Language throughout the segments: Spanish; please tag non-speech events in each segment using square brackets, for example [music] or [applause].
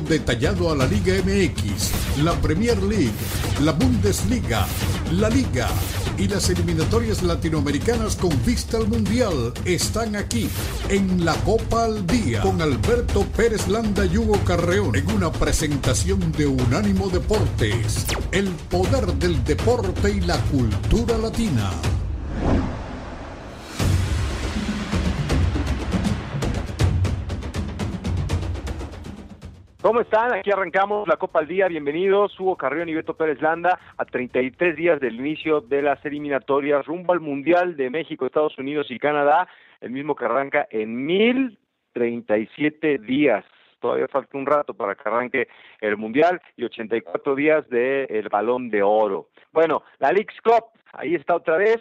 Detallado a la Liga MX, la Premier League, la Bundesliga, la Liga y las eliminatorias latinoamericanas con vista al Mundial están aquí en la Copa al Día con Alberto Pérez Landa y Hugo Carreón en una presentación de Unánimo Deportes, el poder del deporte y la cultura latina. ¿Cómo están? Aquí arrancamos la Copa al Día. Bienvenidos, Hugo Carrión y Beto Pérez Landa, a 33 días del inicio de las eliminatorias rumbo al Mundial de México, Estados Unidos y Canadá, el mismo que arranca en 1037 días. Todavía falta un rato para que arranque el Mundial y 84 días del Balón de Oro. Bueno, la League's Cup, ahí está otra vez.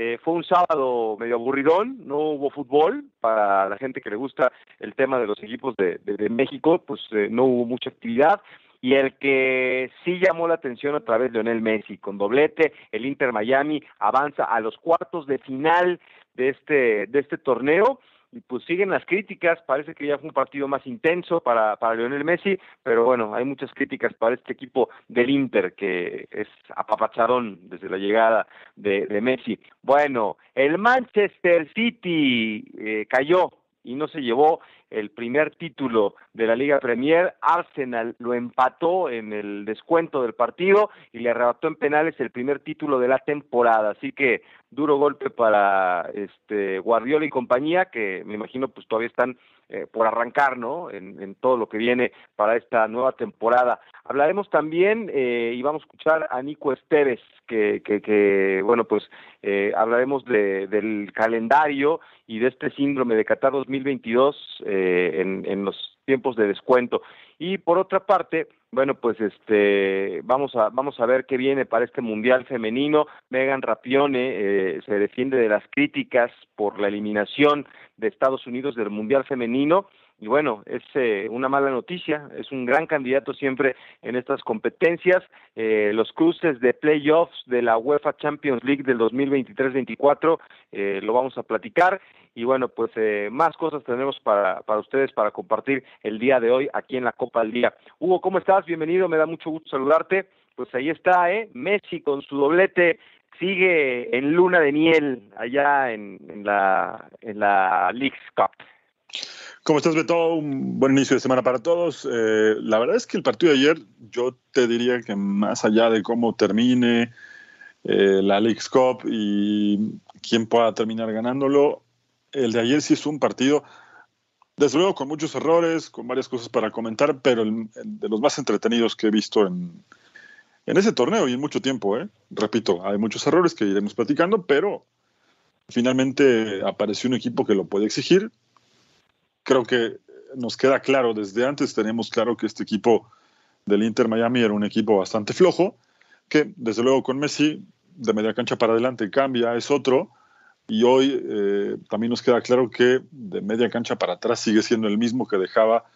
Eh, fue un sábado medio aburridón, no hubo fútbol. Para la gente que le gusta el tema de los equipos de, México, pues eh, no hubo mucha actividad. Y el que sí llamó la atención otra vez, Lionel Messi, con doblete, el Inter Miami avanza a los cuartos de final de este, de este torneo y pues siguen las críticas, parece que ya fue un partido más intenso para, para Lionel Messi, pero bueno, hay muchas críticas para este equipo del Inter que es apapachadón desde la llegada de, de Messi. Bueno, el Manchester City eh, cayó y no se llevó el primer título de la Liga Premier. Arsenal lo empató en el descuento del partido y le arrebató en penales el primer título de la temporada. Así que duro golpe para este Guardiola y compañía, que me imagino pues todavía están eh, por arrancar, ¿no? En, todo lo que viene para esta nueva temporada. Hablaremos también eh, y vamos a escuchar a Nico Esteves, que, que, bueno, pues eh, hablaremos del calendario y de este síndrome de Qatar 2022 en, en los tiempos de descuento. Y por otra parte, bueno, pues este vamos a vamos a ver qué viene para este mundial femenino. Megan Rapione eh, se defiende de las críticas por la eliminación de Estados Unidos del mundial femenino y bueno, es eh, una mala noticia, es un gran candidato siempre en estas competencias. Eh, los cruces de playoffs de la UEFA Champions League del 2023-24 eh, lo vamos a platicar y bueno, pues eh, más cosas tenemos para, para ustedes para compartir el día de hoy aquí en la Copa del Día. Hugo, ¿cómo estás? Bienvenido, me da mucho gusto saludarte. Pues ahí está, ¿eh? Messi con su doblete sigue en luna de miel allá en, en la en la League's Cup. ¿Cómo estás, Beto? Un buen inicio de semana para todos. Eh, la verdad es que el partido de ayer, yo te diría que más allá de cómo termine eh, la League's Cup y quién pueda terminar ganándolo, el de ayer sí es un partido, desde luego con muchos errores, con varias cosas para comentar, pero de los más entretenidos que he visto en, en ese torneo y en mucho tiempo. ¿eh? Repito, hay muchos errores que iremos platicando, pero finalmente apareció un equipo que lo puede exigir creo que nos queda claro, desde antes tenemos claro que este equipo del Inter Miami era un equipo bastante flojo, que desde luego con Messi de media cancha para adelante cambia, es otro, y hoy eh, también nos queda claro que de media cancha para atrás sigue siendo el mismo que dejaba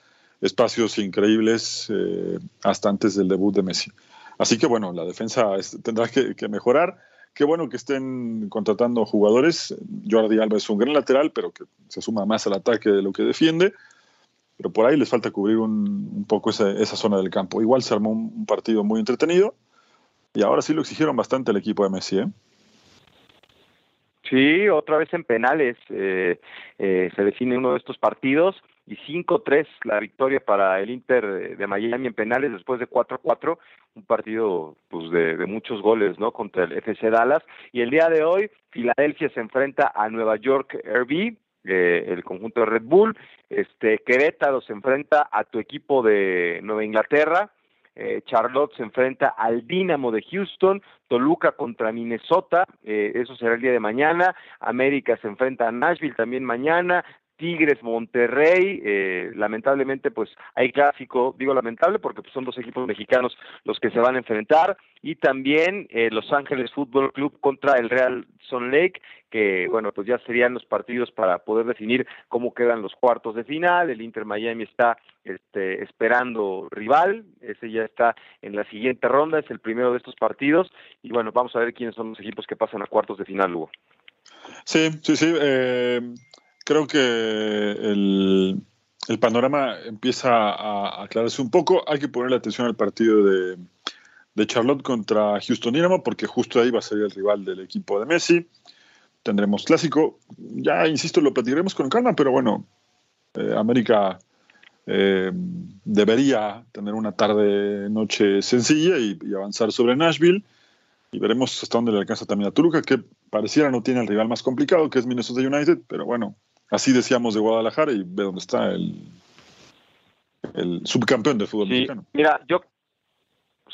espacios increíbles eh, hasta antes del debut de Messi. Así que bueno, la defensa tendrá que, que mejorar Qué bueno que estén contratando jugadores. Jordi Alba es un gran lateral, pero que se suma más al ataque de lo que defiende. Pero por ahí les falta cubrir un, poco esa, zona del campo. Igual se armó un, partido muy entretenido y ahora sí lo exigieron bastante el equipo de Messi. ¿eh? Sí, otra vez en penales eh, eh, se define uno de estos partidos y 5-3 la victoria para el Inter de Miami en penales después de 4-4, un partido pues de, muchos goles, ¿no? Contra el FC Dallas. Y el día de hoy Filadelfia se enfrenta a Nueva York RB, eh, el conjunto de Red Bull, este Querétaro se enfrenta a tu equipo de Nueva Inglaterra, eh, Charlotte se enfrenta al Dynamo de Houston, Toluca contra Minnesota, eh, eso será el día de mañana, América se enfrenta a Nashville también mañana, Tigres Monterrey, eh, lamentablemente pues hay clásico, digo lamentable porque pues, son dos equipos mexicanos los que se van a enfrentar y también eh, Los Ángeles Fútbol Club contra el Real Son Lake, que bueno pues ya serían los partidos para poder definir cómo quedan los cuartos de final, el Inter Miami está este, esperando rival, ese ya está en la siguiente ronda, es el primero de estos partidos y bueno vamos a ver quiénes son los equipos que pasan a cuartos de final, Hugo. Sí, sí, sí. Eh, creo que el, panorama empieza a aclararse un poco. Hay que ponerle atención al partido de, Charlotte contra Houston Dynamo, porque justo ahí va a ser el rival del equipo de Messi. Tendremos clásico. Ya, insisto, lo platicaremos con calma, pero bueno, eh, América eh, debería tener una tarde-noche sencilla y, y, avanzar sobre Nashville. Y veremos hasta dónde le alcanza también a Toluca, que pareciera no tiene el rival más complicado, que es Minnesota United, pero bueno, Así decíamos de Guadalajara y ve dónde está el, el subcampeón del fútbol mexicano. Mira, yo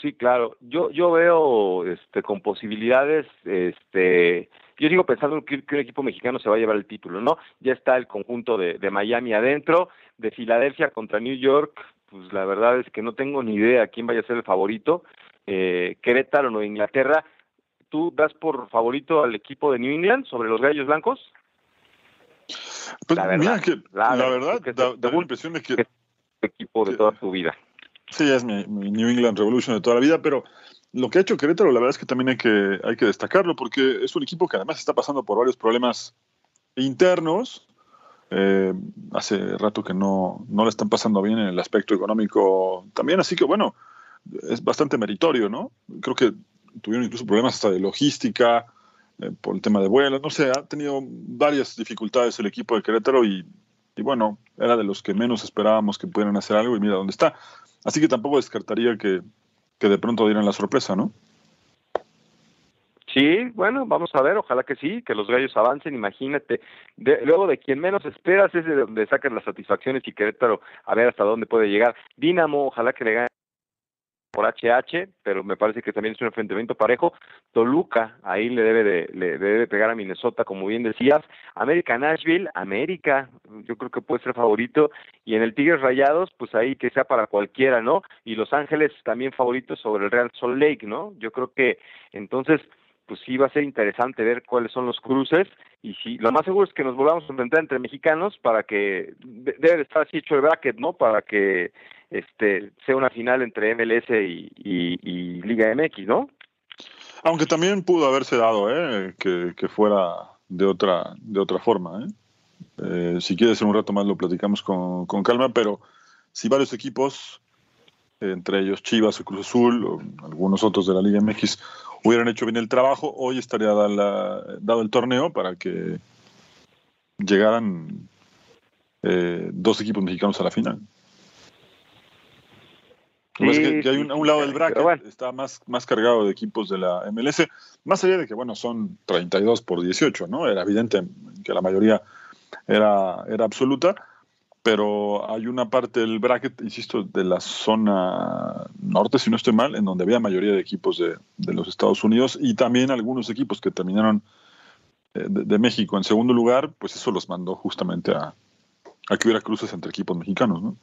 sí, claro, yo yo veo este con posibilidades este yo sigo pensando que, un equipo mexicano se va a llevar el título, ¿no? Ya está el conjunto de, de Miami adentro, de Filadelfia contra New York, pues la verdad es que no tengo ni idea quién vaya a ser el favorito. Eh, Querétaro o Inglaterra, ¿tú das por favorito al equipo de New England sobre los Gallos Blancos? Pues la verdad, mira que la, verdad, da, la impresión de que... Es equipo de toda tu vida. Sí, es mi, New England Revolution de toda la vida, pero lo que ha hecho Querétaro, la verdad es que también hay que, hay que destacarlo, porque es un equipo que además está pasando por varios problemas internos. Eh, hace rato que no, no le están pasando bien en el aspecto económico también, así que bueno, es bastante meritorio, ¿no? Creo que tuvieron incluso problemas hasta de logística, por el tema de vuelos, no sé, ha tenido varias dificultades el equipo de Querétaro y, bueno, era de los que menos esperábamos que pudieran hacer algo y mira dónde está. Así que tampoco descartaría que, de pronto dieran la sorpresa, ¿no? Sí, bueno, vamos a ver, ojalá que sí, que los gallos avancen, imagínate. luego de quien menos esperas es de donde sacan las satisfacciones y Querétaro a ver hasta dónde puede llegar. Dinamo, ojalá que le gane por HH, pero me parece que también es un enfrentamiento parejo. Toluca, ahí le debe de, le debe pegar a Minnesota, como bien decías. América Nashville, América, yo creo que puede ser favorito. Y en el Tigres Rayados, pues ahí que sea para cualquiera, ¿no? Y Los Ángeles también favoritos sobre el Real Salt Lake, ¿no? Yo creo que entonces pues sí va a ser interesante ver cuáles son los cruces y si lo más seguro es que nos volvamos a enfrentar entre mexicanos para que debe estar así hecho el bracket, ¿no? Para que este sea una final entre MLS y, Liga MX, ¿no? Aunque también pudo haberse dado, ¿eh? Que, fuera de otra de otra forma, ¿eh? ¿eh? si quieres en un rato más lo platicamos con, calma, pero si varios equipos, entre ellos Chivas o Cruz Azul o algunos otros de la Liga MX, hubieran hecho bien el trabajo, hoy estaría dado, el torneo para que llegaran eh, dos equipos mexicanos a la final. Que, hay un, lado del bracket está más, más cargado de equipos de la MLS, más allá de que, bueno, son 32 por 18, ¿no? Era evidente que la mayoría era, era absoluta, pero hay una parte del bracket, insisto, de la zona norte, si no estoy mal, en donde había mayoría de equipos de, los Estados Unidos y también algunos equipos que terminaron eh, de, México en segundo lugar, pues eso los mandó justamente a, a que hubiera cruces entre equipos mexicanos, ¿no?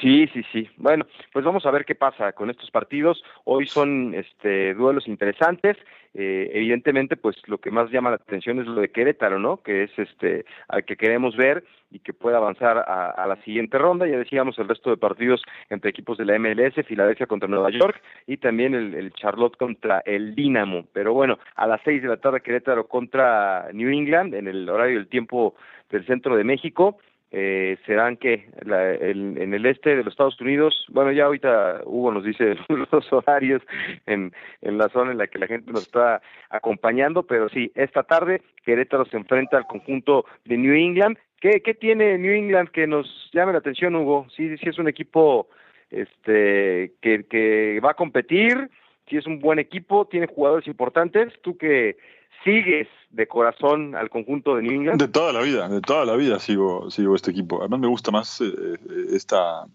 Sí, sí, sí. Bueno, pues vamos a ver qué pasa con estos partidos. Hoy son este, duelos interesantes. Eh, evidentemente, pues lo que más llama la atención es lo de Querétaro, ¿no? Que es este al que queremos ver y que pueda avanzar a, la siguiente ronda. Ya decíamos el resto de partidos entre equipos de la MLS, Filadelfia contra Nueva York y también el, el Charlotte contra el Dinamo. Pero bueno, a las seis de la tarde Querétaro contra New England en el horario del tiempo del centro de México eh, serán que en el este de los Estados Unidos, bueno, ya ahorita Hugo nos dice [laughs] los horarios en, la zona en la que la gente nos está acompañando, pero sí, esta tarde Querétaro se enfrenta al conjunto de New England. ¿Qué, tiene New England que nos llame la atención, Hugo? Sí, sí es un equipo este que, que va a competir, sí es un buen equipo, tiene jugadores importantes. Tú que sigues de corazón al conjunto de New England? De toda la vida, de toda la vida sigo, sigo este equipo. Además me gusta más eh, esta,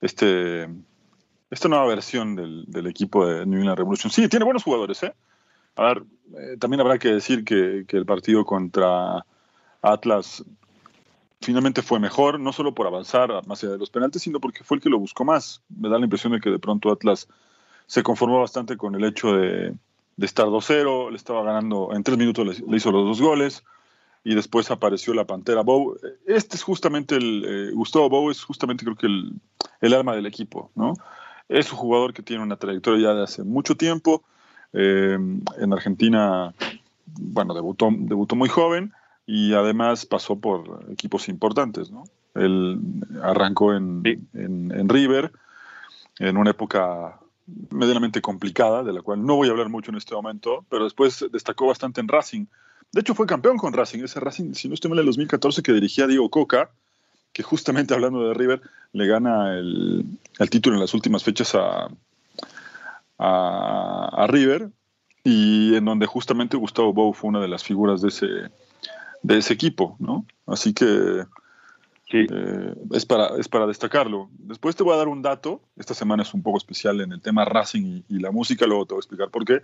este, esta nueva versión del, equipo de New England Revolution. Sí, tiene buenos jugadores, ¿eh? A ver, eh, también habrá que decir que, el partido contra Atlas finalmente fue mejor, no solo por avanzar más allá de los penaltis, sino porque fue el que lo buscó más. Me da la impresión de que de pronto Atlas se conformó bastante con el hecho de, estar 2-0, le estaba ganando, en tres minutos le, hizo los dos goles y después apareció la Pantera Bow. Este es justamente el, eh, Gustavo Bow es justamente creo que el, el, alma del equipo, ¿no? Es un jugador que tiene una trayectoria ya de hace mucho tiempo. Eh, en Argentina, bueno, debutó, debutó muy joven y además pasó por equipos importantes, ¿no? Él arrancó en, en, River en una época medianamente complicada, de la cual no voy a hablar mucho en este momento, pero después destacó bastante en Racing. De hecho, fue campeón con Racing, ese Racing, si no estoy mal, el 2014 que dirigía Diego Coca, que justamente hablando de River, le gana el, el título en las últimas fechas a, a, a, River, y en donde justamente Gustavo Bou fue una de las figuras de ese, de ese equipo, ¿no? Así que eh, es, para, es para destacarlo. Después te voy a dar un dato. Esta semana es un poco especial en el tema Racing y, la música, luego te voy a explicar por qué.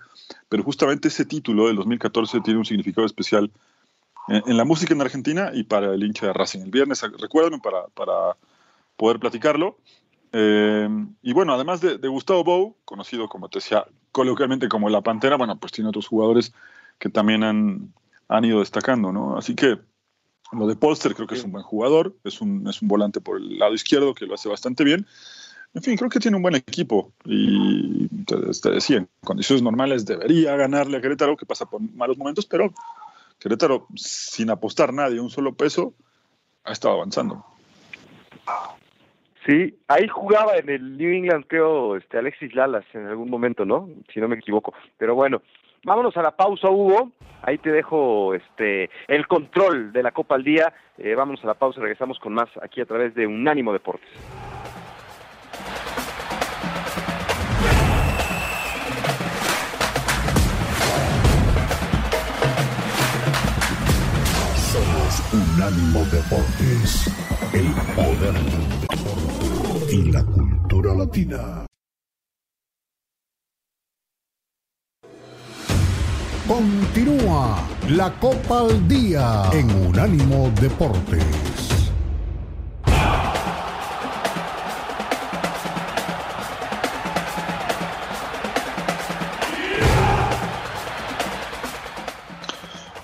Pero justamente ese título del 2014 tiene un significado especial en, la música en Argentina y para el hincha de Racing. El viernes, recuerden, para, para poder platicarlo. Eh, y bueno, además de, de, Gustavo Bou, conocido como te decía coloquialmente como La Pantera, bueno, pues tiene otros jugadores que también han, han ido destacando, ¿no? Así que lo de Polster creo que es un buen jugador, es un, es un volante por el lado izquierdo que lo hace bastante bien. En fin, creo que tiene un buen equipo y te, decía, en condiciones normales debería ganarle a Querétaro, que pasa por malos momentos, pero Querétaro, sin apostar nadie un solo peso, ha estado avanzando. Sí, ahí jugaba en el New England, creo, este Alexis Lalas en algún momento, ¿no? Si no me equivoco. Pero bueno, Vámonos a la pausa, Hugo. Ahí te dejo este el control de la Copa al Día. Eh, vámonos a la pausa, regresamos con más aquí a través de Unánimo Deportes. Somos Unánimo Deportes, el poder y la cultura latina. Continúa la Copa al Día en Unánimo Deportes.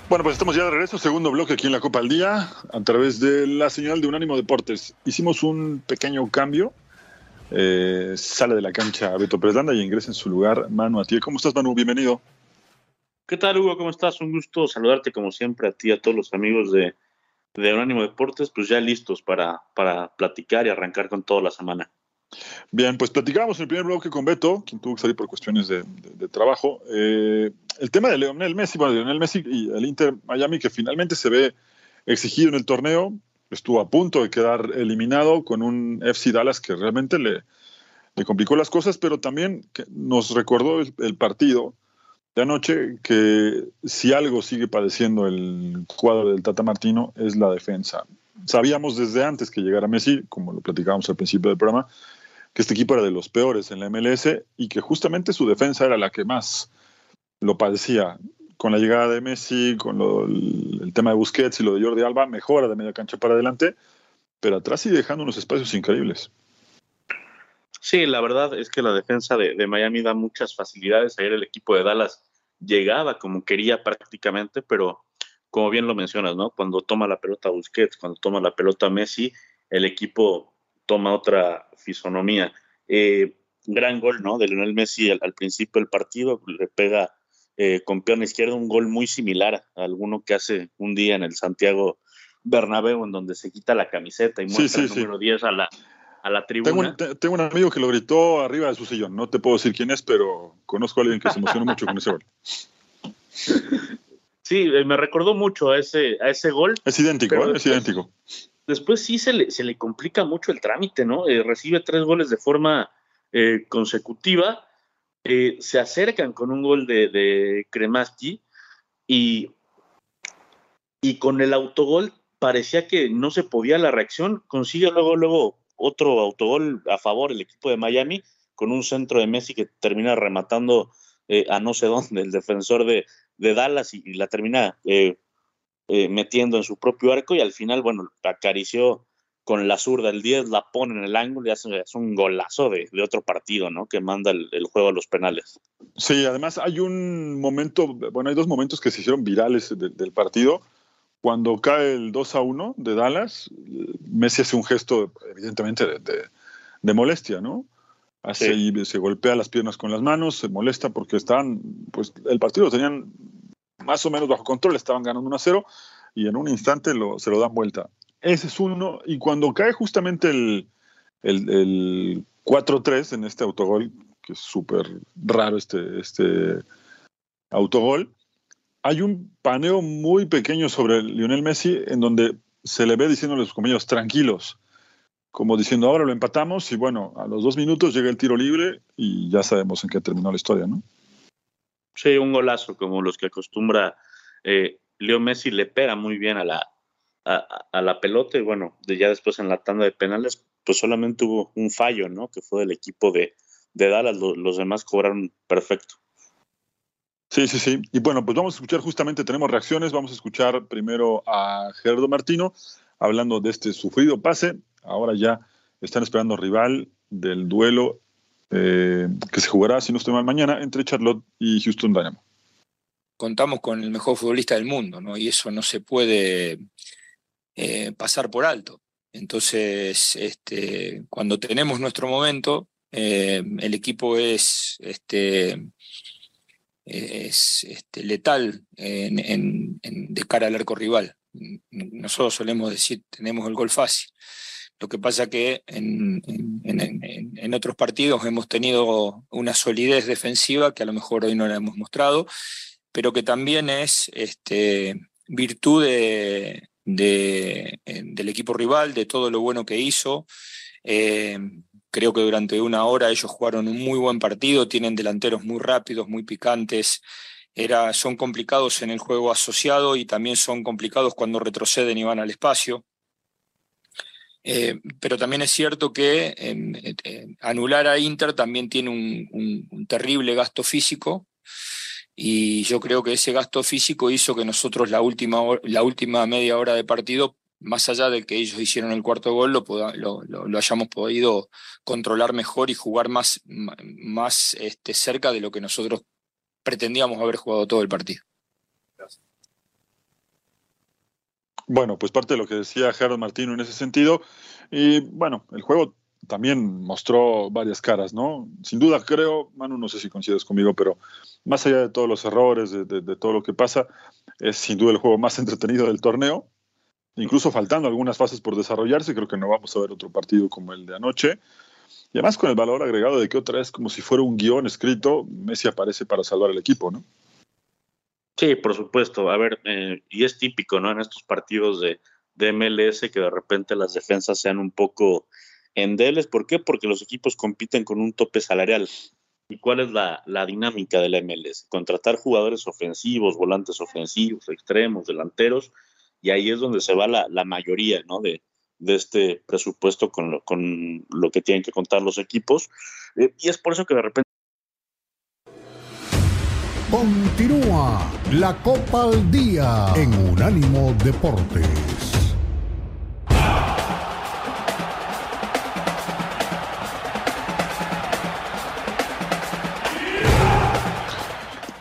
Bueno, pues estamos ya de regreso, segundo bloque aquí en la Copa al Día, a través de la señal de Unánimo Deportes. Hicimos un pequeño cambio. Eh, sale de la cancha Beto Preslanda y ingresa en su lugar Manu Atiel. ¿Cómo estás, Manu? Bienvenido. ¿Qué tal, Hugo? ¿Cómo estás? Un gusto saludarte como siempre a ti y a todos los amigos de, de Unánimo Deportes, pues ya listos para, para platicar y arrancar con toda la semana. Bien, pues platicábamos en el primer bloque con Beto, quien tuvo que salir por cuestiones de, trabajo. Eh, el tema de Leonel Messi, bueno, de Leonel Messi y el Inter Miami, que finalmente se ve exigido en el torneo, estuvo a punto de quedar eliminado con un FC Dallas que realmente le, le complicó las cosas, pero también nos recordó el partido de anoche que si algo sigue padeciendo el cuadro del Tata Martino es la defensa. Sabíamos desde antes que llegara Messi, como lo platicábamos al principio del programa, que este equipo era de los peores en la MLS y que justamente su defensa era la que más lo padecía. Con la llegada de Messi, con el, tema de Busquets y lo de Jordi Alba, mejora de media cancha para adelante, pero atrás sigue dejando unos espacios increíbles. Sí, la verdad es que la defensa de, Miami da muchas facilidades. Ayer el equipo de Dallas llegaba como quería prácticamente, pero como bien lo mencionas, ¿no? Cuando toma la pelota Busquets, cuando toma la pelota Messi, el equipo toma otra fisonomía. Eh, gran gol, ¿no? De Lionel Messi al, principio del partido, le pega eh, con pierna izquierda un gol muy similar a alguno que hace un día en el Santiago Bernabéu, en donde se quita la camiseta y muestra el número 10 a la, a la tribuna. Tengo un, amigo que lo gritó arriba de su sillón. No te puedo decir quién es, pero conozco a alguien que se emocionó mucho con ese gol. [laughs] Sí, eh, me recordó mucho a ese, a ese gol. Es idéntico, ¿eh? es idéntico. Después sí se le, se le complica mucho el trámite, ¿no? Eh, recibe tres goles de forma consecutiva. se acercan con un gol de, de Kremaski y, y con el autogol parecía que no se podía la reacción. Consigue luego, luego otro autogol a favor el equipo de Miami con un centro de Messi que termina rematando eh, a no sé dónde el defensor de, Dallas y, la termina eh, eh, metiendo en su propio arco y al final, bueno, acarició con la zurda el 10, la pone en el ángulo y hace, un golazo de, otro partido, ¿no? Que manda el, juego a los penales. Sí, además hay un momento, bueno, hay dos momentos que se hicieron virales del partido. Cuando cae el 2 a 1 de Dallas, Messi hace un gesto, evidentemente, de, molestia, ¿no? Hace y se golpea las piernas con las manos, se molesta porque estaban, pues el partido lo tenían más o menos bajo control, estaban ganando 1 a 0 y en un instante se lo dan vuelta. Ese es uno. Y cuando cae justamente el, el, 4-3 en este autogol, que es súper raro este, este autogol, hay un paneo muy pequeño sobre Lionel Messi en donde se le ve diciéndole a sus compañeros tranquilos, como diciendo ahora lo empatamos y bueno, a los dos minutos llega el tiro libre y ya sabemos en qué terminó la historia, ¿no? Sí, un golazo como los que acostumbra eh, Leo Messi, le pega muy bien a la, a, la pelota y bueno, ya después en la tanda de penales, pues solamente hubo un fallo, ¿no? Que fue del equipo de Dallas, los demás cobraron perfecto. Sí, sí, sí. Y bueno, pues vamos a escuchar justamente, tenemos reacciones, vamos a escuchar primero a Gerardo Martino hablando de este sufrido pase. Ahora ya están esperando rival del duelo eh, que se jugará, si no estoy mal, mañana entre Charlotte y Houston Dynamo. Contamos con el mejor futbolista del mundo, ¿no? Y eso no se puede eh, pasar por alto. Entonces, este, cuando tenemos nuestro momento, eh, el equipo es, este, es este, letal de cara al arco rival. Nosotros solemos decir, tenemos el gol fácil. Lo que pasa que en, en, otros partidos hemos tenido una solidez defensiva que a lo mejor hoy no la hemos mostrado, pero que también es este, virtud de, eh, del equipo rival, de todo lo bueno que hizo. Eh, creo que durante una hora ellos jugaron un muy buen partido, tienen delanteros muy rápidos, muy picantes. Son complicados en el juego asociado y también son complicados cuando retroceden y van al espacio. Eh, pero también es cierto que anular a Inter también tiene un terrible gasto físico y yo creo que ese gasto físico hizo que nosotros la última, la última media hora de partido, más allá de que ellos hicieron el cuarto gol, lo, lo, hayamos podido controlar mejor y jugar más, más este, cerca de lo que nosotros pretendíamos haber jugado todo el partido. Bueno, pues parte de lo que decía Gerardo Martino en ese sentido. Y bueno, el juego también mostró varias caras, ¿no? Sin duda creo, Manu, no sé si coincides conmigo, pero más allá de todos los errores, de, todo lo que pasa, es sin duda el juego más [laughs] entretenido del torneo. Incluso faltando algunas fases por desarrollarse, creo que no vamos a ver otro partido como el de anoche. Y además con el valor agregado de que otra vez, como si fuera un guion escrito, Messi aparece para salvar el equipo, ¿no? Sí, por supuesto. A ver, eh, y es típico, ¿no? En estos partidos de, MLS que de repente las defensas sean un poco endebles. ¿Por qué? Porque los equipos compiten con un tope salarial. ¿Y cuál es la, dinámica de la MLS? Contratar jugadores ofensivos, volantes ofensivos, extremos, delanteros, y ahí es donde se va la, mayoría ¿no? de, este presupuesto con lo, con lo que tienen que contar los equipos. Eh, y es por eso que de repente... Continúa la Copa al Día en Unánimo Deportes.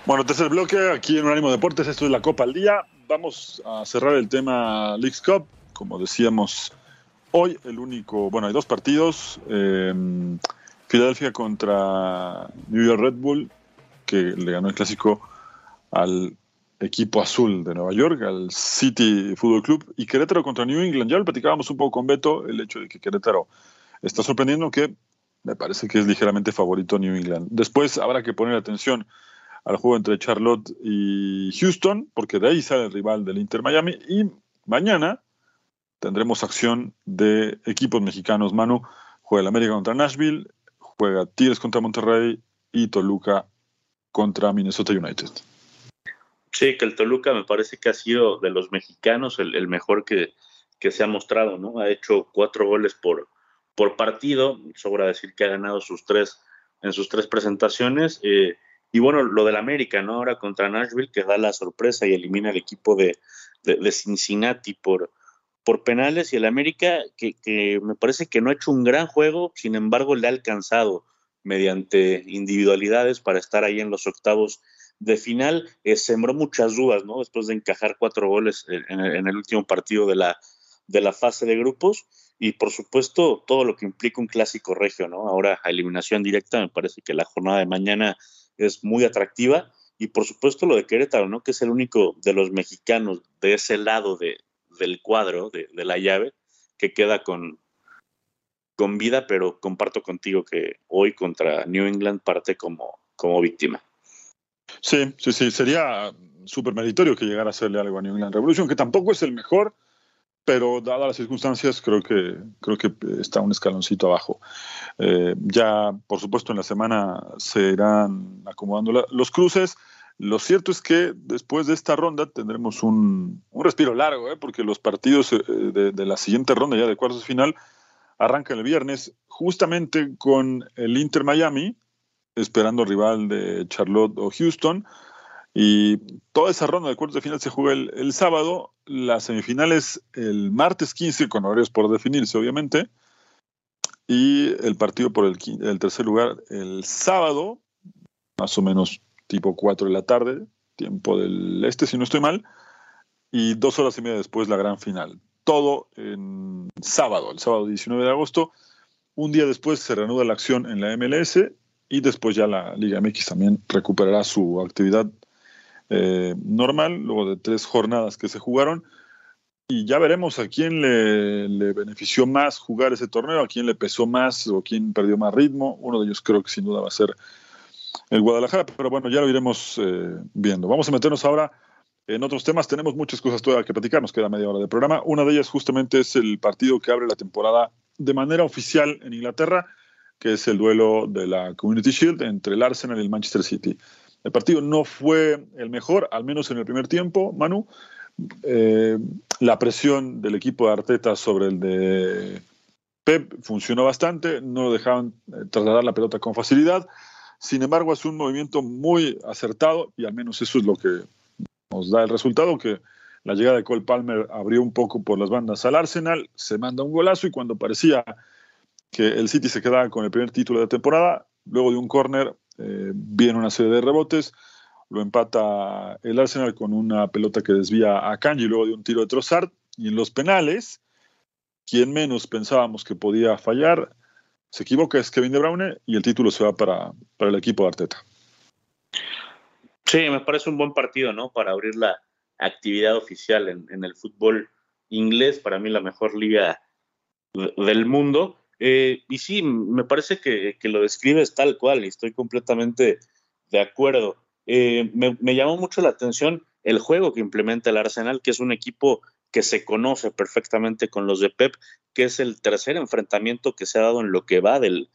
Bueno, tercer bloque aquí en Unánimo Deportes, esto es la Copa al Día. Vamos a cerrar el tema Leagues Cup. Como decíamos, hoy el único, bueno, hay dos partidos. Em, Filadelfia contra New York Red Bull, que le ganó el clásico al equipo azul de Nueva York, al City Football Club, y Querétaro contra New England. Ya lo platicábamos un poco con Beto, el hecho de que Querétaro está sorprendiendo, que me parece que es ligeramente favorito New England. Después habrá que poner atención al juego entre Charlotte y Houston, porque de ahí sale el rival del Inter Miami. Y mañana tendremos acción de equipos mexicanos. Manu juega el América contra Nashville, juega Tigres contra Monterrey y Toluca contra Minnesota United. Sí, que el Toluca me parece que ha sido de los mexicanos el, mejor que, se ha mostrado, ¿no? Ha hecho cuatro goles por, por partido, sobra decir que ha ganado sus tres en sus tres presentaciones. Eh, Y bueno, lo del América, ¿no? Ahora contra Nashville, que da la sorpresa y elimina al equipo de, de, Cincinnati por, por penales. Y el América, que, que me parece que no ha hecho un gran juego, sin embargo, le ha alcanzado mediante individualidades para estar ahí en los octavos de final. Eh, sembró muchas dudas, ¿no? Después de encajar cuatro goles en, en el último partido de la, de la fase de grupos y por supuesto todo lo que implica un clásico regio, ¿no? Ahora a eliminación directa, me parece que la jornada de mañana es muy atractiva y por supuesto lo de Querétaro, ¿no? Que es el único de los mexicanos de ese lado de, del cuadro, de, la llave, que queda con, con vida, pero comparto contigo que hoy contra New England parte como, como víctima. Sí, sí, sí, sería súper meritorio que llegara a hacerle algo a New England Revolution, que tampoco es el mejor, pero dadas las circunstancias creo que, creo que está un escaloncito abajo. Eh, ya, por supuesto, en la semana se irán acomodando los cruces. Lo cierto es que después de esta ronda tendremos un, un respiro largo, ¿eh? porque los partidos eh, de, de, la siguiente ronda, ya de cuartos de final, arrancan el viernes, justamente con el Inter Miami, esperando rival de Charlotte o Houston. Y toda esa ronda de cuartos de final se juega el, sábado, las semifinales el martes 15, con horarios por definirse, obviamente, y el partido por el, el, tercer lugar el sábado, más o menos tipo 4 de la tarde, tiempo del este, si no estoy mal, y dos horas y media después la gran final. Todo en sábado, el sábado 19 de agosto. Un día después se reanuda la acción en la MLS y después ya la Liga MX también recuperará su actividad eh, normal, luego de tres jornadas que se jugaron. Y ya veremos a quién le, benefició más jugar ese torneo, a quién le pesó más o quién perdió más ritmo. Uno de ellos creo que sin duda va a ser el Guadalajara, pero bueno, ya lo iremos eh, viendo. Vamos a meternos ahora en otros temas. Tenemos muchas cosas todavía que platicar, nos queda media hora de programa. Una de ellas justamente es el partido que abre la temporada de manera oficial en Inglaterra, que es el duelo de la Community Shield entre el Arsenal y el Manchester City. El partido no fue el mejor, al menos en el primer tiempo, Manu. Eh, la presión del equipo de Arteta sobre el de Pep funcionó bastante, no dejaban eh, trasladar la pelota con facilidad. Sin embargo, es un movimiento muy acertado y al menos eso es lo que nos da el resultado, que la llegada de Cole Palmer abrió un poco por las bandas al Arsenal, se manda un golazo y cuando parecía que el City se quedaba con el primer título de temporada, luego de un córner eh, viene una serie de rebotes, lo empata el Arsenal con una pelota que desvía a Kanji luego de un tiro de Trossard. Y en los penales, quien menos pensábamos que podía fallar, se equivoca es Kevin De Bruyne y el título se va para, para el equipo de Arteta. Sí, me parece un buen partido, ¿no? Para abrir la actividad oficial en, en el fútbol inglés, para mí la mejor liga del mundo. Eh, y sí, me parece que, lo describes tal cual y estoy completamente de acuerdo. Eh, me, llamó mucho la atención el juego que implementa el Arsenal, que es un equipo que se conoce perfectamente con los de Pep, que es el tercer enfrentamiento que se ha dado en lo que va del,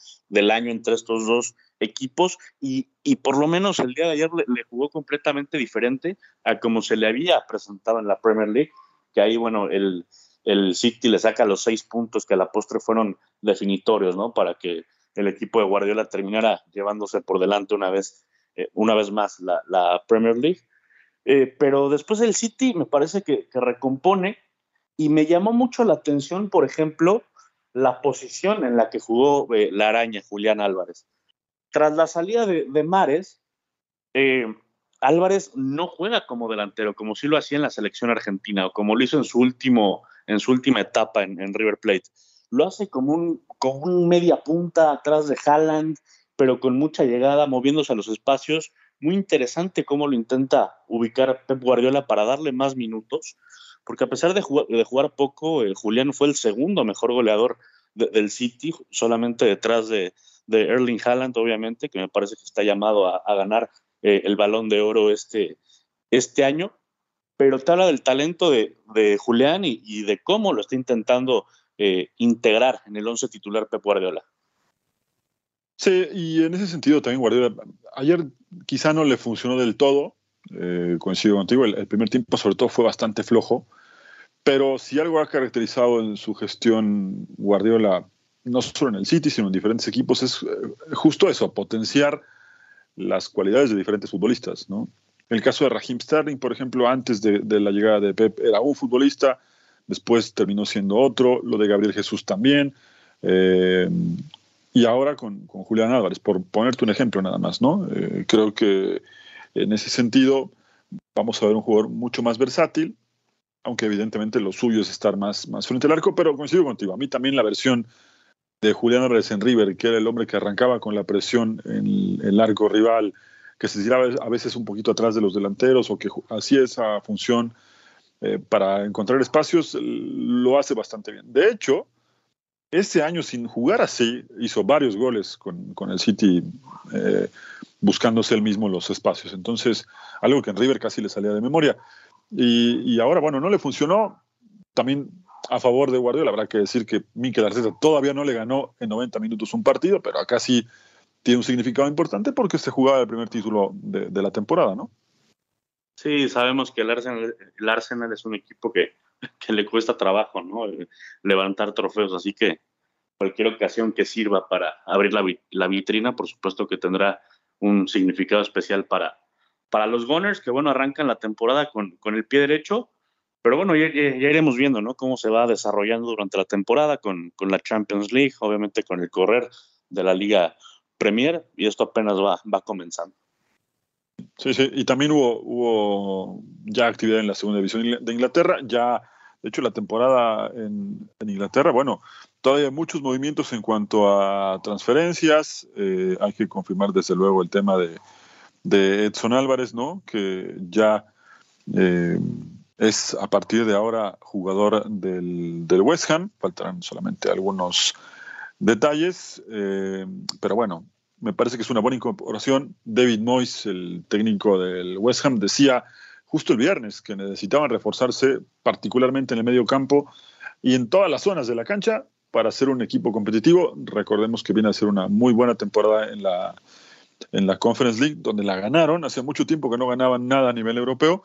año entre estos dos equipos y, por lo menos el día de ayer le, jugó completamente diferente a como se le había presentado en la Premier League, que ahí, bueno, el, el City le saca los seis puntos que a la postre fueron definitorios, ¿no? Para que el equipo de Guardiola terminara llevándose por delante una vez, eh, una vez más la, Premier League. Eh, pero después el City me parece que, recompone y me llamó mucho la atención, por ejemplo, la posición en la que jugó eh, la araña Julián Álvarez. Tras la salida de, de Mares, Álvarez no juega como delantero, como sí lo hacía en la selección argentina o como lo hizo en su último en su última etapa en, River Plate. Lo hace como un, como un media punta atrás de Haaland, pero con mucha llegada, moviéndose a los espacios. Muy interesante cómo lo intenta ubicar Pep Guardiola para darle más minutos, porque a pesar de jugar, de jugar poco, Julián fue el segundo mejor goleador del City, solamente detrás de, Erling Haaland, obviamente, que me parece que está llamado a, ganar eh, el balón de oro este, este año pero te habla del talento de, Julián y, de cómo lo está intentando eh, integrar en el once titular Pep Guardiola. Sí, y en ese sentido también Guardiola, ayer quizá no le funcionó del todo, eh, coincido contigo, el, primer tiempo sobre todo fue bastante flojo, pero si algo ha caracterizado en su gestión Guardiola, no solo en el City, sino en diferentes equipos, es eh, justo eso, potenciar las cualidades de diferentes futbolistas, ¿no? El caso de Raheem Sterling, por ejemplo, antes de, la llegada de Pep era un futbolista, después terminó siendo otro, lo de Gabriel Jesús también, eh, y ahora con, Julián Álvarez, por ponerte un ejemplo nada más, ¿no? Eh, creo que en ese sentido vamos a ver un jugador mucho más versátil, aunque evidentemente lo suyo es estar más, más frente al arco, pero coincido contigo, a mí también la versión de Julián Álvarez en River, que era el hombre que arrancaba con la presión en el arco rival, que se tiraba a veces un poquito atrás de los delanteros o que hacía esa función eh, para encontrar espacios, lo hace bastante bien. De hecho, este año sin jugar así, hizo varios goles con, el City eh, buscándose él mismo los espacios. Entonces, algo que en River casi le salía de memoria. Y, y ahora, bueno, no le funcionó. También a favor de Guardiola. Habrá que decir que Mikel Arteta todavía no le ganó en 90 minutos un partido, pero acá sí tiene un significado importante porque se jugaba el primer título de, la temporada, ¿no? Sí, sabemos que el Arsenal, el Arsenal es un equipo que, [laughs] le cuesta trabajo, ¿no? Levantar trofeos, así que cualquier ocasión que sirva para abrir la, vitrina, por supuesto que tendrá un significado especial para, para los Gunners, que bueno, arrancan la temporada con, con el pie derecho pero bueno, ya, iremos viendo ¿no? cómo se va desarrollando durante la temporada con, con, la Champions League, obviamente con el correr de la Liga Premier, y esto apenas va, va comenzando. Sí, sí, y también hubo, hubo ya actividad en la segunda división de Inglaterra, ya, de hecho, la temporada en, en Inglaterra, bueno, todavía muchos movimientos en cuanto a transferencias, eh, hay que confirmar desde luego el tema de, de Edson Álvarez, ¿no? Que ya... Eh, es a partir de ahora jugador del, West Ham, faltarán solamente algunos detalles, eh, pero bueno, me parece que es una buena incorporación. David Moyes, el técnico del West Ham, decía justo el viernes que necesitaban reforzarse particularmente en el medio campo y en todas las zonas de la cancha para ser un equipo competitivo. Recordemos que viene a ser una muy buena temporada en la, en la Conference League, donde la ganaron. Hace mucho tiempo que no ganaban nada a nivel europeo.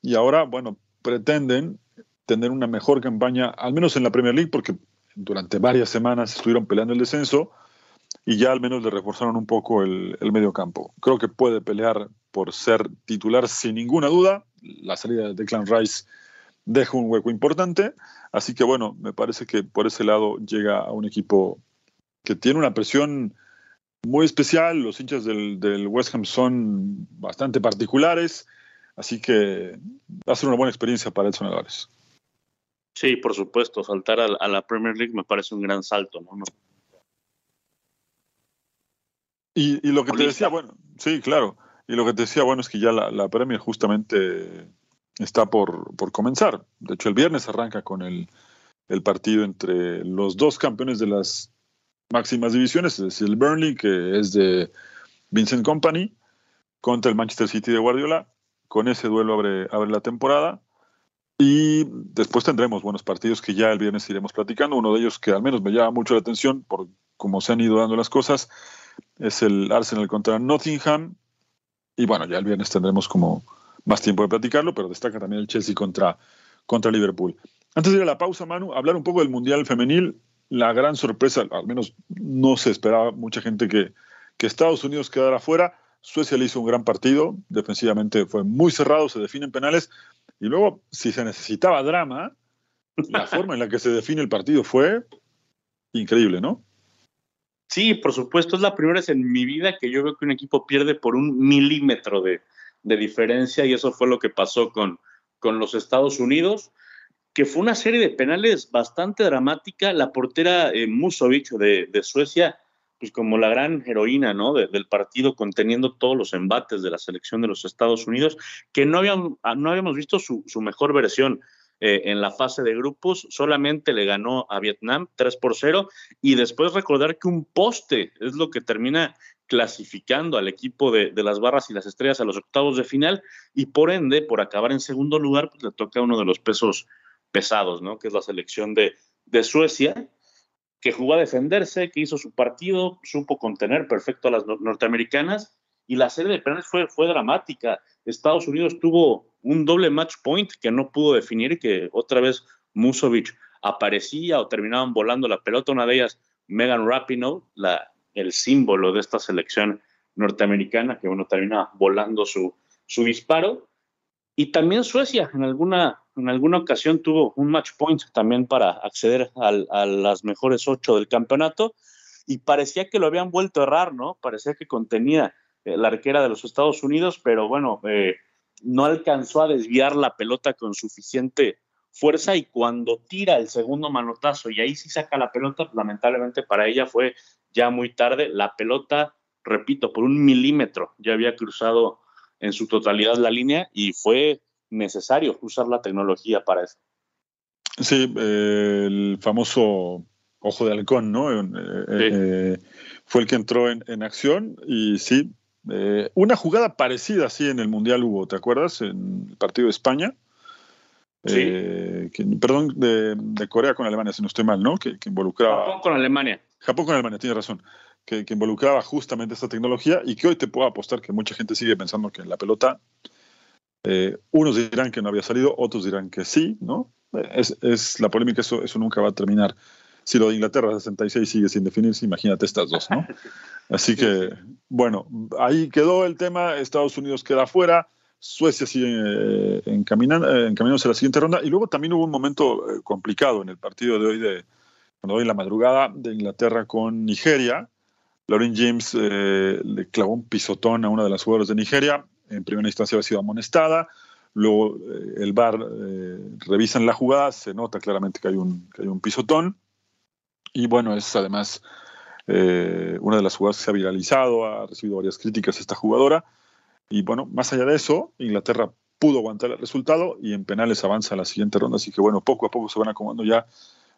Y ahora, bueno, pretenden tener una mejor campaña, al menos en la Premier League, porque durante varias semanas estuvieron peleando el descenso y ya al menos le reforzaron un poco el, medio campo. Creo que puede pelear por ser titular sin ninguna duda. La salida de Declan Rice deja un hueco importante, así que bueno, me parece que por ese lado llega a un equipo que tiene una presión muy especial. Los hinchas del, del West Ham son bastante particulares Así que va a ser una buena experiencia para Edson Álvarez. Sí, por supuesto, saltar a, la Premier League me parece un gran salto, ¿no? Y, lo que te decía, bueno, sí, claro. Y lo que te decía, bueno, es que ya la, Premier justamente está por, comenzar. De hecho, el viernes arranca con el, el, partido entre los dos campeones de las máximas divisiones, es decir, el Burnley, que es de Vincent Company, contra el Manchester City de Guardiola, con ese duelo abre, abre la temporada. Y después tendremos buenos partidos que ya el viernes iremos platicando. Uno de ellos que al menos me llama mucho la atención por cómo se han ido dando las cosas es el Arsenal contra Nottingham. Y bueno, ya el viernes tendremos como más tiempo de platicarlo, pero destaca también el Chelsea contra, contra Liverpool. Antes de ir a la pausa, Manu, hablar un poco del Mundial Femenil. La gran sorpresa, al menos no se esperaba mucha gente que, que Estados Unidos quedara fuera. Suecia le hizo un gran partido, defensivamente fue muy cerrado, se definen penales, y luego, si se necesitaba drama, la [laughs] forma en la que se define el partido fue increíble, ¿no? Sí, por supuesto, es la primera vez en mi vida que yo veo que un equipo pierde por un milímetro de, diferencia, y eso fue lo que pasó con, con los Estados Unidos que fue una serie de penales bastante dramática. La portera eh, Musovic de, de, Suecia pues como la gran heroína ¿no? del partido, conteniendo todos los embates de la selección de los Estados Unidos, que no habíamos, ah, no habíamos visto su, mejor versión. Eh, en la fase de grupos, solamente le ganó a Vietnam 3 por 0 y después recordar que un poste es lo que termina clasificando al equipo de, las barras y las estrellas a los octavos de final y por ende, por acabar en segundo lugar, pues le toca uno de los pesos pesados, ¿no? Que es la selección de, de Suecia que jugó a defenderse, que hizo su partido, supo contener perfecto a las norteamericanas y la serie de penales fue, fue dramática. Estados Unidos tuvo un doble match point que no pudo definir, que otra vez Musovic aparecía o terminaban volando la pelota. Una de ellas, Megan Rapinoe, la, el símbolo de esta selección norteamericana, que bueno, termina volando su, su disparo. Y también Suecia en alguna, en alguna ocasión tuvo un match point también para acceder a las mejores ocho del campeonato y parecía que lo habían vuelto a errar, ¿no? Parecía que contenía eh, la arquera de los Estados Unidos, pero bueno, eh, no alcanzó a desviar la pelota con suficiente fuerza y cuando tira el segundo manotazo y ahí sí saca la pelota, lamentablemente para ella fue ya muy tarde. La pelota, repito, por un milímetro ya había cruzado en su totalidad la línea y fue necesario usar la tecnología para eso. Sí, eh, el famoso ojo de halcón, ¿no? Eh, eh, fue el que entró en, acción y sí, una jugada parecida así en el Mundial hubo, ¿te acuerdas? En el partido de España. Sí. perdón, de, Corea con Alemania, si no estoy mal, ¿no? Que, involucraba. Japón con Alemania. Japón con Alemania, tienes razón. Que, involucraba justamente esta tecnología y que hoy te puedo apostar que mucha gente sigue pensando que la pelota, unos dirán que no había salido, otros dirán que sí, ¿no? Es, es la polémica, eso, eso nunca va a terminar si lo de Inglaterra 66 sigue sin definirse, imagínate estas dos, ¿no? Así que, bueno, ahí quedó el tema, Estados Unidos queda fuera, Suecia sigue eh, encaminando, eh, encaminándose a la siguiente ronda, y luego también hubo un momento eh, complicado en el partido de hoy, de, cuando hoy en la madrugada, de Inglaterra con Nigeria. Lauren James le clavó un pisotón a una de las jugadoras de Nigeria, en primera instancia había sido amonestada, luego el VAR revisan la jugada, se nota claramente que hay un, que hay un pisotón, y bueno, es además eh, una de las jugadas que se ha viralizado, ha recibido varias críticas esta jugadora. Y bueno, más allá de eso, Inglaterra pudo aguantar el resultado y en penales avanza a la siguiente ronda. Así que bueno, poco a poco se van acomodando ya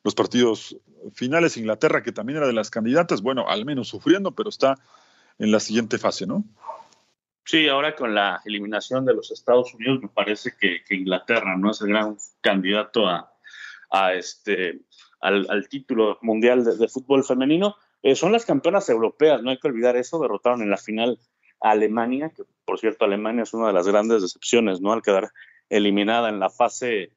los partidos finales. Inglaterra, que también era de las candidatas, bueno, al menos sufriendo, pero está en la siguiente fase, ¿no? Sí, ahora con la eliminación de los Estados Unidos, me parece que, Inglaterra no es el gran candidato a, este al, título mundial de, fútbol femenino. Eh, son las campeonas europeas, no hay que olvidar eso, derrotaron en la final a Alemania, que por cierto Alemania es una de las grandes decepciones, ¿no? Al quedar eliminada en la fase,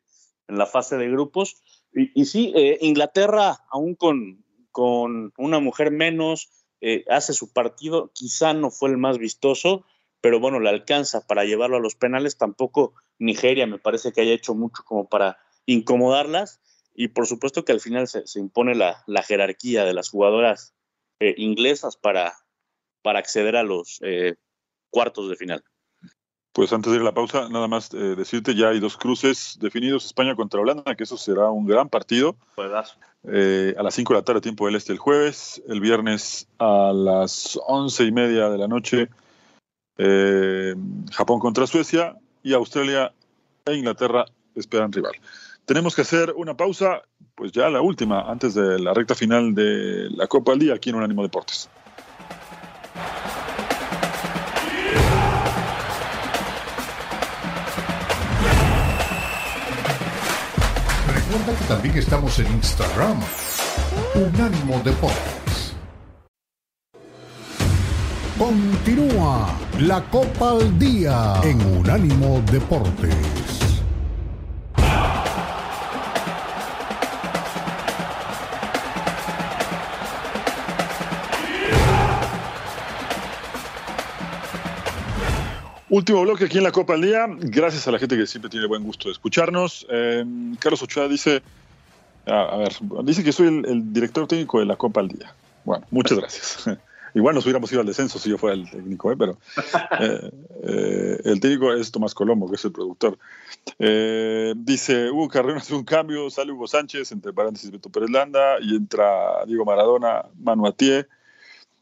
en la fase de grupos. Y, sí, eh, Inglaterra, aún con, con una mujer menos, eh, hace su partido, quizá no fue el más vistoso, pero bueno, le alcanza para llevarlo a los penales. Tampoco Nigeria me parece que haya hecho mucho como para incomodarlas y por supuesto que al final se, impone la, jerarquía de las jugadoras eh, inglesas para, para acceder a los eh, cuartos de final. Pues antes de ir a la pausa, nada más eh, decirte, ya hay dos cruces definidos, España contra Holanda, que eso será un gran partido. a las 5 de la tarde, tiempo del este el jueves, el viernes a las once y media de la noche, Japón contra Suecia y Australia e Inglaterra esperan rival. Tenemos que hacer una pausa, pues ya la última, antes de la recta final de la Copa del Día aquí en Unánimo Deportes. Recuerda que también estamos en Instagram, Unánimo Deportes. Continúa la Copa al Día en Unánimo Deportes. Último bloque aquí en la Copa al Día. Gracias a la gente que siempre tiene buen gusto de escucharnos. Eh, Carlos Ochoa dice, a, ver, dice que soy el, director técnico de la Copa al Día. Bueno, muchas gracias. [laughs] Igual nos hubiéramos ido al descenso si yo fuera el técnico, ¿eh? pero [laughs] eh, el técnico es Tomás Colombo, que es el productor. dice, Hugo Carrera hace un cambio, sale Hugo Sánchez, entre paréntesis Beto Pérez Landa, y entra Diego Maradona, Manu Atié,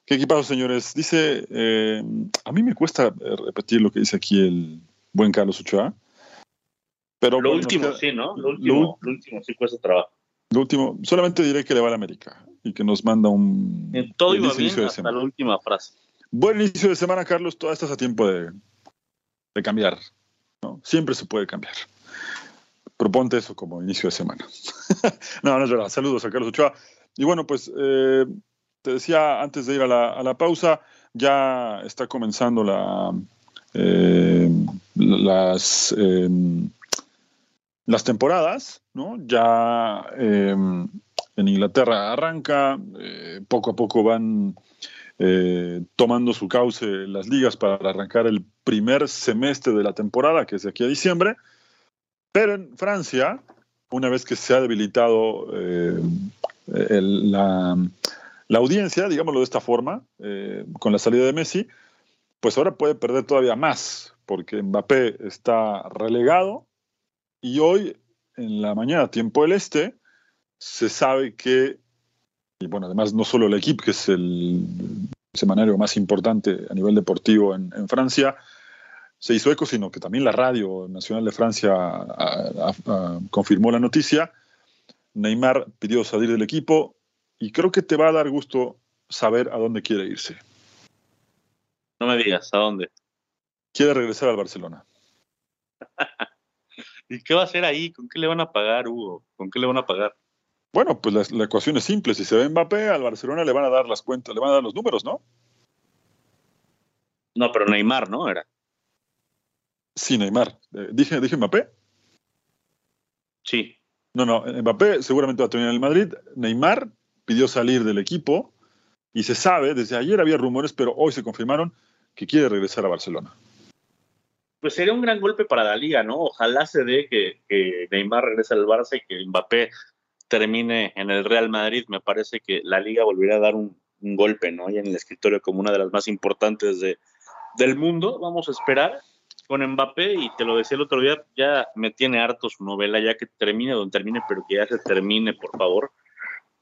¿Qué equipazo, señores? Dice, eh, a mí me cuesta eh, repetir lo que dice aquí el buen Carlos Ochoa. Pero lo último, sí, ¿no? Lo último, lo, último sí cuesta trabajo. Lo último, solamente diré que le va a la América y que nos manda un. En todo iba bien hasta la última frase. Buen inicio de semana, Carlos. Todavía estás a tiempo de, de cambiar. ¿no? Siempre se puede cambiar. Proponte eso como inicio de semana. [laughs] no, no es verdad. Saludos a Carlos Ochoa. Y bueno, pues eh, te decía antes de ir a la, pausa, ya está comenzando la, eh, las, em, las temporadas, ¿no? Ya em, en Inglaterra arranca, eh, poco a poco van eh, tomando su cauce las ligas para arrancar el primer semestre de la temporada, que es de aquí a diciembre. Pero en Francia, una vez que se ha debilitado eh, la, audiencia, digámoslo de esta forma, con la salida de Messi, pues ahora puede perder todavía más, porque Mbappé está relegado y hoy, en la mañana, tiempo del este, se sabe que y bueno, además no solo el equipo, que es el semanario más importante a nivel deportivo en, Francia, se hizo eco, sino que también la Radio Nacional de Francia confirmó la noticia. Neymar pidió salir del equipo y creo que te va a dar gusto saber a dónde quiere irse. No me digas, ¿a dónde? Quiere regresar al Barcelona. [laughs] ¿Y qué va a hacer ahí? ¿Con qué le van a pagar, Hugo? ¿Con qué le van a pagar? Bueno, pues la, ecuación es simple. Si se ve Mbappé, al Barcelona le van a dar las cuentas, le van a dar los números, ¿no? No, pero Neymar, ¿no? Era. Sí, Neymar. Eh, ¿Dije, ¿Dije Mbappé? Sí. No, no, Mbappé seguramente va a terminar en el Madrid. Neymar pidió salir del equipo y se sabe, desde ayer había rumores, pero hoy se confirmaron que quiere regresar a Barcelona. Pues sería un gran golpe para la liga, ¿no? Ojalá se dé que, que Neymar regrese al Barça y que Mbappé termine en el Real Madrid, me parece que la liga volvería a dar un, golpe, ¿no? Y en el escritorio como una de las más importantes de, del mundo. Vamos a esperar con Mbappé y te lo decía el otro día, ya me tiene harto su novela, ya que termine donde termine, pero que ya se termine, por favor.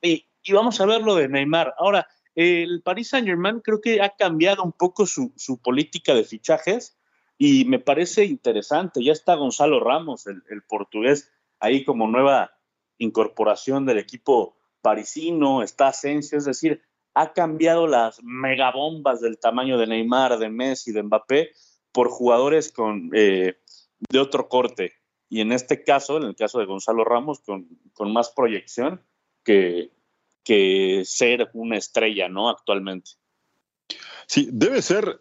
Y, y vamos a ver lo de Neymar. Ahora, el Paris Saint Germain creo que ha cambiado un poco su, su, política de fichajes y me parece interesante. Ya está Gonzalo Ramos, el, el portugués, ahí como nueva incorporación del equipo parisino, está Asensio, es decir, ha cambiado las megabombas del tamaño de Neymar, de Messi, de Mbappé, por jugadores con, eh, de otro corte. Y en este caso, en el caso de Gonzalo Ramos, con, con más proyección que, que ser una estrella, ¿no? Actualmente. Sí, debe ser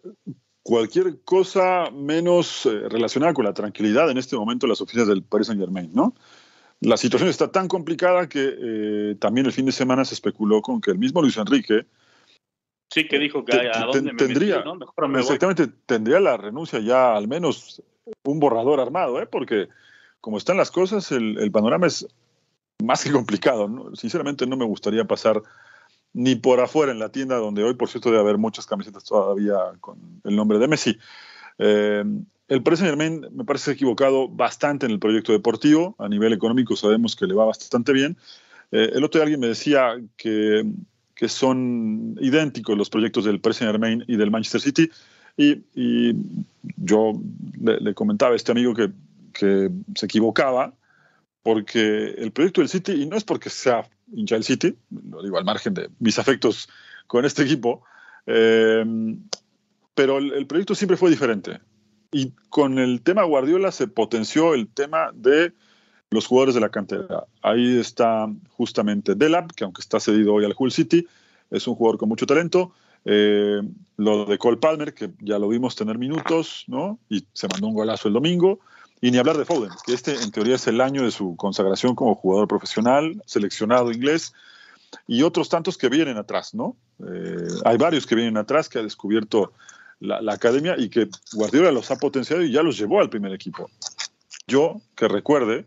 cualquier cosa menos eh, relacionada con la tranquilidad en este momento en las oficinas del Paris Saint Germain, ¿no? La situación está tan complicada que eh, también el fin de semana se especuló con que el mismo Luis Enrique. Sí, que dijo que a dónde me tendría, exactamente, tendría la renuncia ya al menos un borrador armado, ¿eh? porque como están las cosas, el, panorama es más que complicado. Sinceramente, no me gustaría pasar ni por afuera en la tienda, donde hoy, por cierto, debe haber muchas camisetas todavía con el nombre de Messi. Eh, el Paris Saint Germain me parece equivocado bastante en el proyecto deportivo. A nivel económico sabemos que le va bastante bien. Eh, el otro día alguien me decía que, que, son idénticos los proyectos del Paris Saint Germain y del Manchester City. Y, yo le, comentaba a este amigo que, que, se equivocaba porque el proyecto del City, y no es porque sea hincha del City, lo digo al margen de mis afectos con este equipo, eh, pero el proyecto siempre fue diferente y con el tema Guardiola se potenció el tema de los jugadores de la cantera. Ahí está justamente Delap, que aunque está cedido hoy al Hull City, es un jugador con mucho talento. Eh, lo de Cole Palmer, que ya lo vimos tener minutos, ¿no? Y se mandó un golazo el domingo. Y ni hablar de Foden, que este en teoría es el año de su consagración como jugador profesional, seleccionado inglés, y otros tantos que vienen atrás, ¿no? Eh, hay varios que vienen atrás que ha descubierto la, academia y que Guardiola los ha potenciado y ya los llevó al primer equipo. Yo, que recuerde,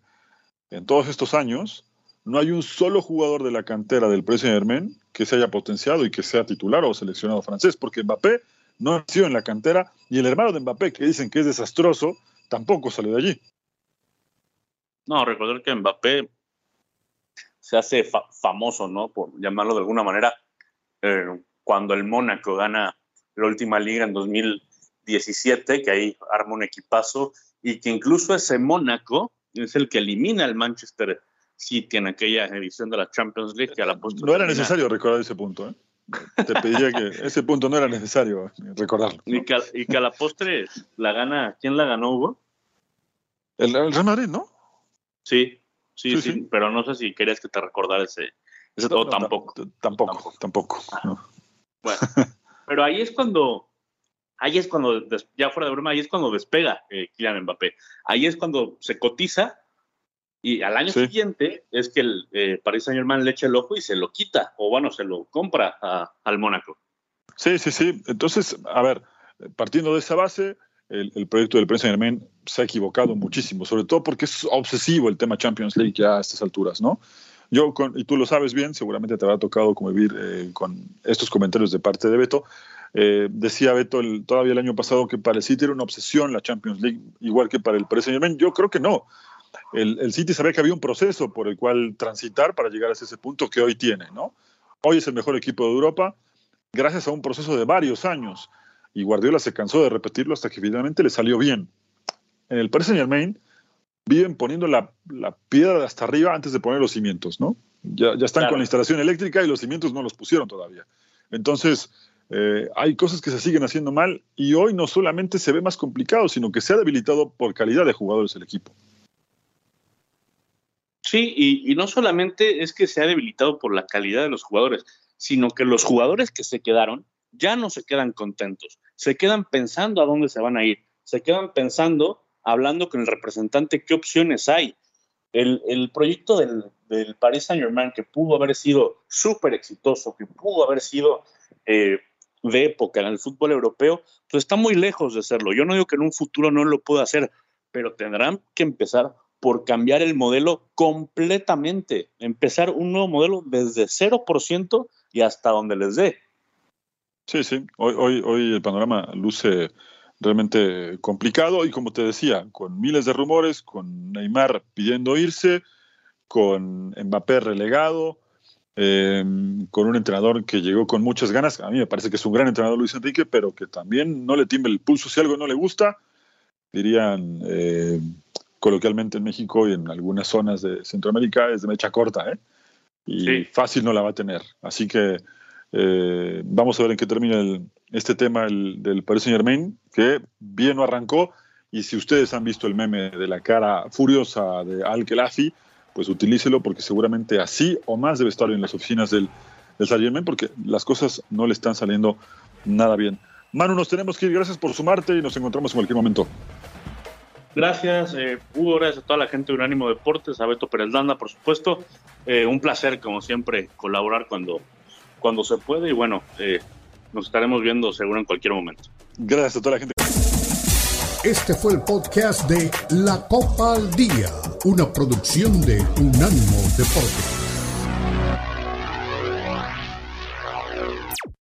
en todos estos años, no hay un solo jugador de la cantera del Paris Saint que se haya potenciado y que sea titular o seleccionado francés, porque Mbappé no nació en la cantera y el hermano de Mbappé, que dicen que es desastroso, tampoco salió de allí. No, recordar que Mbappé se hace famoso, ¿no? Por llamarlo de alguna manera, eh, cuando el Mónaco gana la última liga en 2017, que ahí arma un equipazo y que incluso ese Mónaco es el que elimina al Manchester City en aquella edición de la Champions League. Que a la no era necesario recordar ese punto, ¿eh? Te pediría que [laughs] ese punto no era necesario recordarlo. Y, que, a la postre la gana, ¿quién la ganó, Hugo? El, Real Madrid, ¿no? Sí, sí, sí, pero no sé si querías que te recordara ese, ese tampoco. Tampoco, tampoco. Bueno, [laughs] Pero ahí es cuando, ahí es cuando, ya fuera de broma, ahí es cuando despega eh, Kylian Mbappé. Ahí es cuando se cotiza y al año siguiente es que el eh, Paris Saint Germain le echa el ojo y se lo quita, o bueno, se lo compra al Mónaco. Sí, sí, sí. Entonces, a ver, partiendo de esa base, el, proyecto del Prince Germain se ha equivocado muchísimo, sobre todo porque es obsesivo el tema Champions League ya a estas alturas, ¿no? Yo, y tú lo sabes bien, seguramente te habrá tocado convivir eh, con estos comentarios de parte de Beto. Eh, decía Beto todavía el año pasado que para el City era una obsesión la Champions League, igual que para el Paris Saint-Germain. Yo creo que no. El, City sabía que había un proceso por el cual transitar para llegar a ese punto que hoy tiene, ¿no? Hoy es el mejor equipo de Europa gracias a un proceso de varios años y Guardiola se cansó de repetirlo hasta que finalmente le salió bien. En el Paris Saint viven poniendo la, piedra de hasta arriba antes de poner los cimientos, ¿no? Ya, ya están con la instalación eléctrica y los cimientos no los pusieron todavía. Entonces, eh, hay cosas que se siguen haciendo mal y hoy no solamente se ve más complicado, sino que se ha debilitado por calidad de jugadores el equipo. Sí, y, y, no solamente es que se ha debilitado por la calidad de los jugadores, sino que los jugadores que se quedaron ya no se quedan contentos, se quedan pensando a dónde se van a ir, se quedan pensando, hablando con el representante, qué opciones hay. El, proyecto del, del, Paris Saint Germain, que pudo haber sido súper exitoso, que pudo haber sido eh, de época en el fútbol europeo, pues está muy lejos de serlo. Yo no digo que en un futuro no lo pueda hacer, pero tendrán que empezar por cambiar el modelo completamente, empezar un nuevo modelo desde 0% y hasta donde les dé. Sí, sí. Hoy, hoy, hoy el panorama luce realmente complicado y como te decía, con miles de rumores, con Neymar pidiendo irse, con Mbappé relegado, em, con un entrenador que llegó con muchas ganas. A mí me parece que es un gran entrenador Luis Enrique, pero que también no le tiembla el pulso si algo no le gusta, dirían eh, coloquialmente en México y en algunas zonas de Centroamérica, es de mecha corta, ¿eh? Y fácil no la va a tener. Así que eh, vamos a ver en qué termina este tema del Paris Saint Germain, que bien no arrancó. Y si ustedes han visto el meme de la cara furiosa de Al Khelaifi, pues utilícelo porque seguramente así o más debe estar en las oficinas del, del Saint Germain porque las cosas no le están saliendo nada bien. Manu, nos tenemos que ir. Gracias por sumarte y nos encontramos en cualquier momento. Gracias, eh, Hugo, gracias a toda la gente de Unánimo Deportes, a Beto Pérez Landa, por supuesto. Eh, un placer, como siempre, colaborar cuando, cuando se puede y bueno, eh, nos estaremos viendo seguro en cualquier momento. Gracias a toda la gente. Este fue el podcast de La Copa al Día, una producción de Unánimo Deportes.